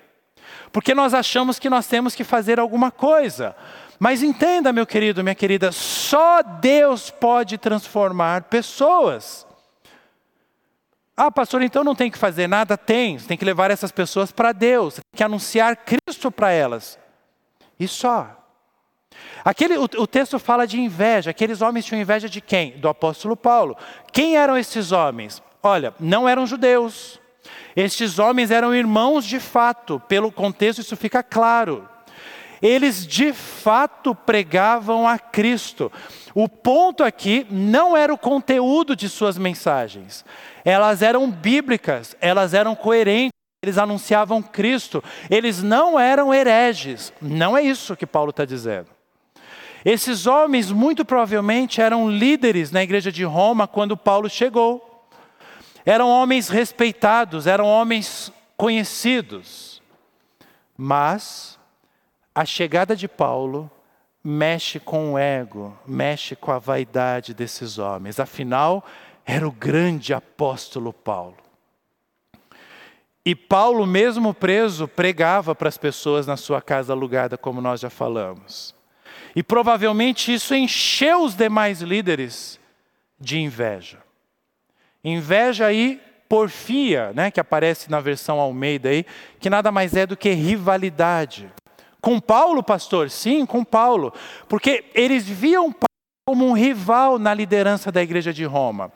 porque nós achamos que nós temos que fazer alguma coisa. Mas entenda, meu querido, minha querida, só Deus pode transformar pessoas. Ah, pastor, então não tem que fazer nada? Tem, você tem que levar essas pessoas para Deus, tem que anunciar Cristo para elas. E só. Aquele, o, o, texto fala de inveja. Aqueles homens tinham inveja de quem? Do apóstolo Paulo. Quem eram esses homens? Olha, não eram judeus. Estes homens eram irmãos de fato. Pelo contexto, isso fica claro eles de fato pregavam a Cristo. O ponto aqui não era o conteúdo de suas mensagens, elas eram bíblicas, elas eram coerentes. Eles anunciavam Cristo, eles não eram hereges, não é isso que Paulo está dizendo. Esses homens, muito provavelmente, eram líderes na igreja de Roma quando Paulo chegou. Eram homens respeitados, eram homens conhecidos. Mas a chegada de Paulo mexe com o ego, mexe com a vaidade desses homens. Afinal, era o grande apóstolo Paulo. E Paulo, mesmo preso, pregava para as pessoas na sua casa alugada, como nós já falamos. E provavelmente isso encheu os demais líderes de inveja. Inveja aí porfia, né, que aparece na versão Almeida aí, que nada mais é do que rivalidade. Com Paulo, pastor? Sim, com Paulo. Porque eles viam Paulo como um rival na liderança da igreja de Roma.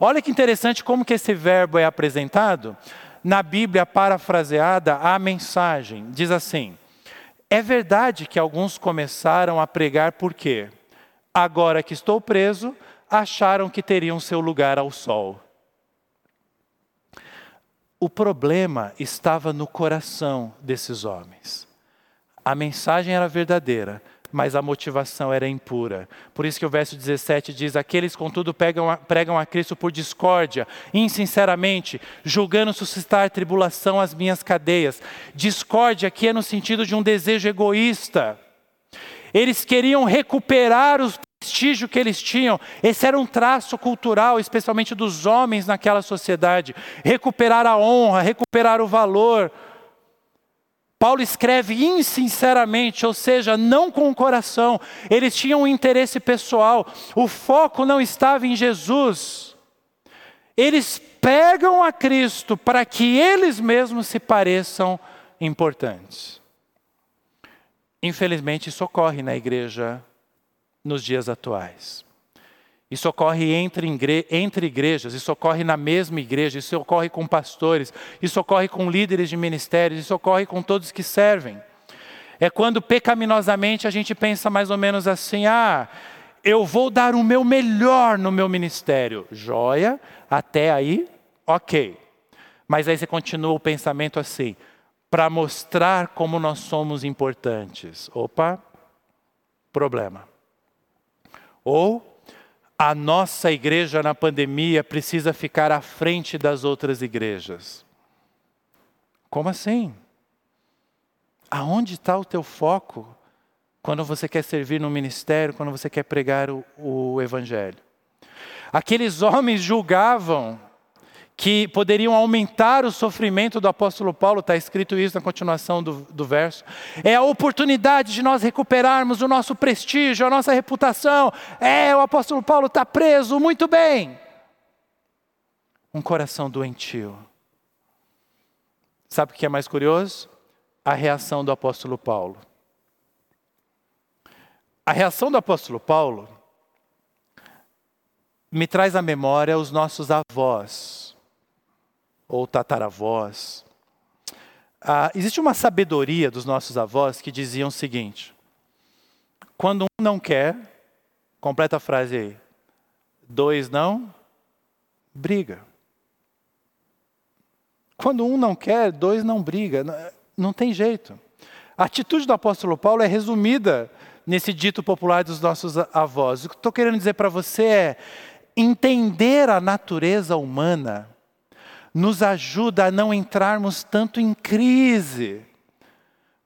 Olha que interessante como que esse verbo é apresentado. Na Bíblia parafraseada, a mensagem diz assim: É verdade que alguns começaram a pregar por quê? Agora que estou preso, acharam que teriam seu lugar ao sol. O problema estava no coração desses homens. A mensagem era verdadeira, mas a motivação era impura. Por isso que o verso 17 diz: Aqueles, contudo, pregam a, pregam a Cristo por discórdia, insinceramente, julgando suscitar tribulação às minhas cadeias. Discórdia aqui é no sentido de um desejo egoísta. Eles queriam recuperar os prestígio que eles tinham. Esse era um traço cultural, especialmente dos homens naquela sociedade. Recuperar a honra, recuperar o valor. Paulo escreve insinceramente, ou seja, não com o coração. Eles tinham um interesse pessoal. O foco não estava em Jesus. Eles pegam a Cristo para que eles mesmos se pareçam importantes. Infelizmente, isso ocorre na igreja nos dias atuais. Isso ocorre entre, entre igrejas, isso ocorre na mesma igreja, isso ocorre com pastores, isso ocorre com líderes de ministérios, isso ocorre com todos que servem. É quando pecaminosamente a gente pensa mais ou menos assim: ah, eu vou dar o meu melhor no meu ministério. Joia, até aí, ok. Mas aí você continua o pensamento assim: para mostrar como nós somos importantes. Opa, problema. Ou a nossa igreja na pandemia precisa ficar à frente das outras igrejas. Como assim? Aonde está o teu foco quando você quer servir no ministério, quando você quer pregar o, o evangelho? Aqueles homens julgavam que poderiam aumentar o sofrimento do apóstolo Paulo, está escrito isso na continuação do, do verso. É a oportunidade de nós recuperarmos o nosso prestígio, a nossa reputação. É, o apóstolo Paulo está preso, muito bem. Um coração doentio. Sabe o que é mais curioso? A reação do apóstolo Paulo. A reação do apóstolo Paulo me traz à memória os nossos avós ou tataravós. Ah, existe uma sabedoria dos nossos avós que diziam o seguinte: quando um não quer, completa a frase aí, dois não, briga. Quando um não quer, dois não briga. Não tem jeito. A atitude do apóstolo Paulo é resumida nesse dito popular dos nossos avós. O que estou querendo dizer para você é entender a natureza humana nos ajuda a não entrarmos tanto em crise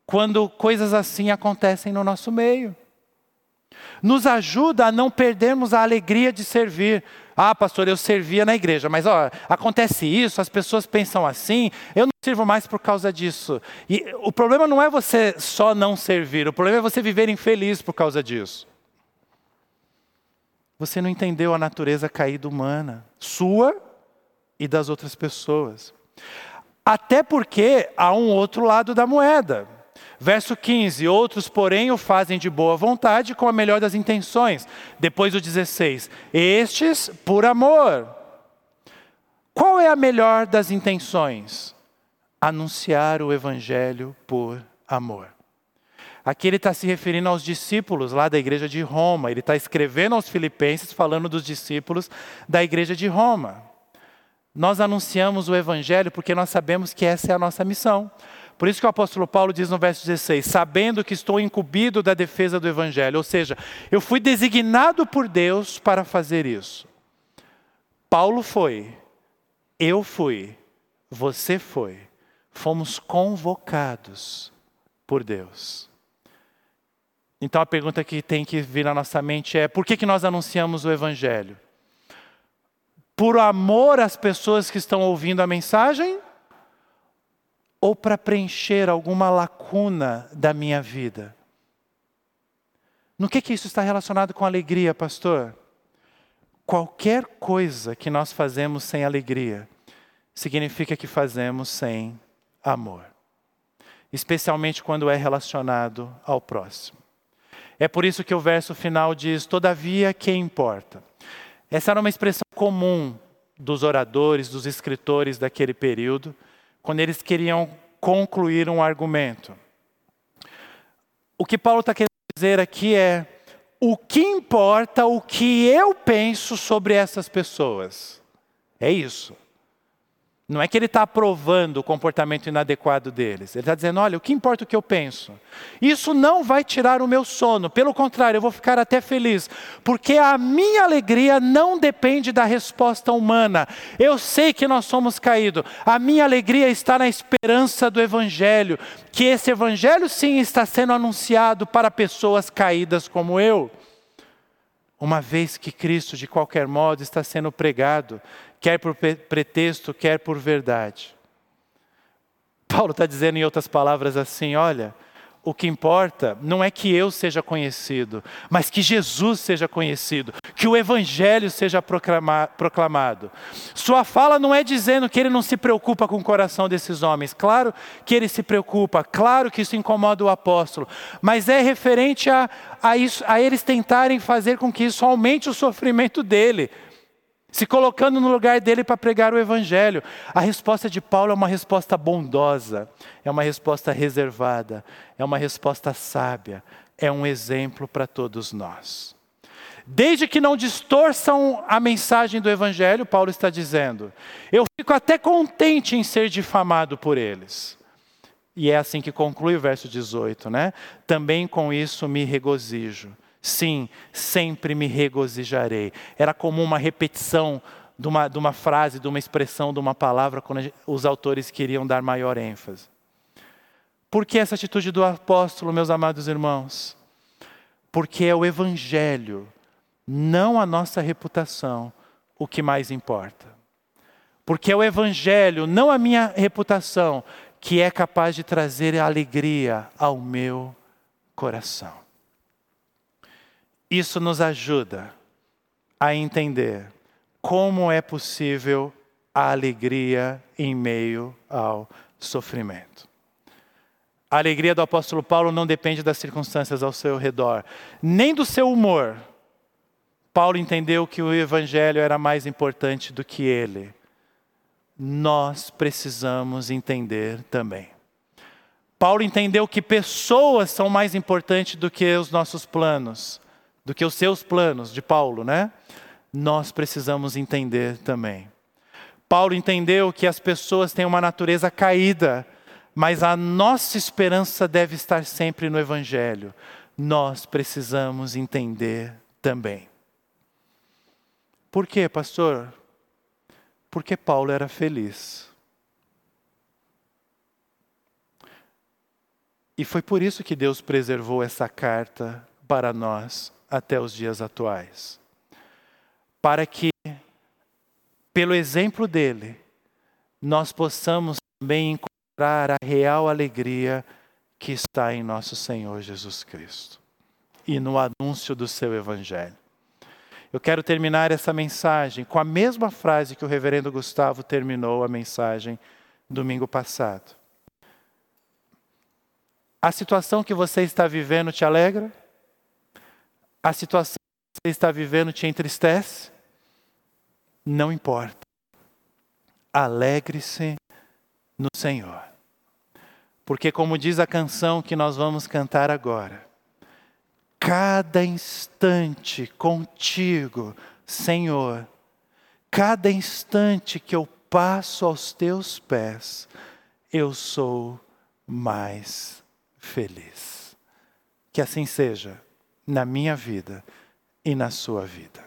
quando coisas assim acontecem no nosso meio. Nos ajuda a não perdermos a alegria de servir. Ah, pastor, eu servia na igreja, mas ó, acontece isso, as pessoas pensam assim, eu não sirvo mais por causa disso. E o problema não é você só não servir, o problema é você viver infeliz por causa disso. Você não entendeu a natureza caída humana, sua e das outras pessoas. Até porque há um outro lado da moeda. Verso 15: Outros, porém, o fazem de boa vontade, com a melhor das intenções. Depois o 16: Estes por amor. Qual é a melhor das intenções? Anunciar o evangelho por amor. Aqui ele está se referindo aos discípulos lá da igreja de Roma. Ele está escrevendo aos Filipenses, falando dos discípulos da igreja de Roma. Nós anunciamos o Evangelho porque nós sabemos que essa é a nossa missão. Por isso que o apóstolo Paulo diz no verso 16: sabendo que estou incumbido da defesa do Evangelho, ou seja, eu fui designado por Deus para fazer isso. Paulo foi, eu fui, você foi, fomos convocados por Deus. Então a pergunta que tem que vir na nossa mente é: por que, que nós anunciamos o Evangelho? Por amor às pessoas que estão ouvindo a mensagem ou para preencher alguma lacuna da minha vida. No que, que isso está relacionado com alegria, pastor? Qualquer coisa que nós fazemos sem alegria significa que fazemos sem amor, especialmente quando é relacionado ao próximo. É por isso que o verso final diz: Todavia, que importa? Essa era uma expressão comum dos oradores, dos escritores daquele período, quando eles queriam concluir um argumento. O que Paulo está querendo dizer aqui é: o que importa o que eu penso sobre essas pessoas. É isso. Não é que ele está aprovando o comportamento inadequado deles. Ele está dizendo: olha, o que importa o que eu penso? Isso não vai tirar o meu sono. Pelo contrário, eu vou ficar até feliz. Porque a minha alegria não depende da resposta humana. Eu sei que nós somos caídos. A minha alegria está na esperança do Evangelho. Que esse Evangelho, sim, está sendo anunciado para pessoas caídas como eu. Uma vez que Cristo, de qualquer modo, está sendo pregado quer por pretexto, quer por verdade. Paulo está dizendo em outras palavras assim: olha, o que importa não é que eu seja conhecido, mas que Jesus seja conhecido, que o Evangelho seja proclamado. Sua fala não é dizendo que ele não se preocupa com o coração desses homens, claro que ele se preocupa, claro que isso incomoda o apóstolo, mas é referente a, a, isso, a eles tentarem fazer com que isso aumente o sofrimento dele se colocando no lugar dele para pregar o Evangelho. A resposta de Paulo é uma resposta bondosa, é uma resposta reservada, é uma resposta sábia, é um exemplo para todos nós. Desde que não distorçam a mensagem do Evangelho, Paulo está dizendo, eu fico até contente em ser difamado por eles. E é assim que conclui o verso 18, né? Também com isso me regozijo Sim, sempre me regozijarei. Era comum uma repetição de uma, de uma frase, de uma expressão, de uma palavra, quando os autores queriam dar maior ênfase. Por que essa atitude do apóstolo, meus amados irmãos? Porque é o Evangelho, não a nossa reputação, o que mais importa. Porque é o Evangelho, não a minha reputação, que é capaz de trazer alegria ao meu coração. Isso nos ajuda a entender como é possível a alegria em meio ao sofrimento. A alegria do apóstolo Paulo não depende das circunstâncias ao seu redor, nem do seu humor. Paulo entendeu que o evangelho era mais importante do que ele. Nós precisamos entender também. Paulo entendeu que pessoas são mais importantes do que os nossos planos do que os seus planos, de Paulo, né? Nós precisamos entender também. Paulo entendeu que as pessoas têm uma natureza caída, mas a nossa esperança deve estar sempre no Evangelho. Nós precisamos entender também. Por quê, pastor? Porque Paulo era feliz. E foi por isso que Deus preservou essa carta para nós até os dias atuais. Para que, pelo exemplo dele, nós possamos também encontrar a real alegria que está em nosso Senhor Jesus Cristo e no anúncio do seu Evangelho. Eu quero terminar essa mensagem com a mesma frase que o reverendo Gustavo terminou a mensagem domingo passado. A situação que você está vivendo te alegra? A situação que você está vivendo te entristece? Não importa. Alegre-se no Senhor. Porque, como diz a canção que nós vamos cantar agora, cada instante contigo, Senhor, cada instante que eu passo aos teus pés, eu sou mais feliz. Que assim seja na minha vida e na sua vida.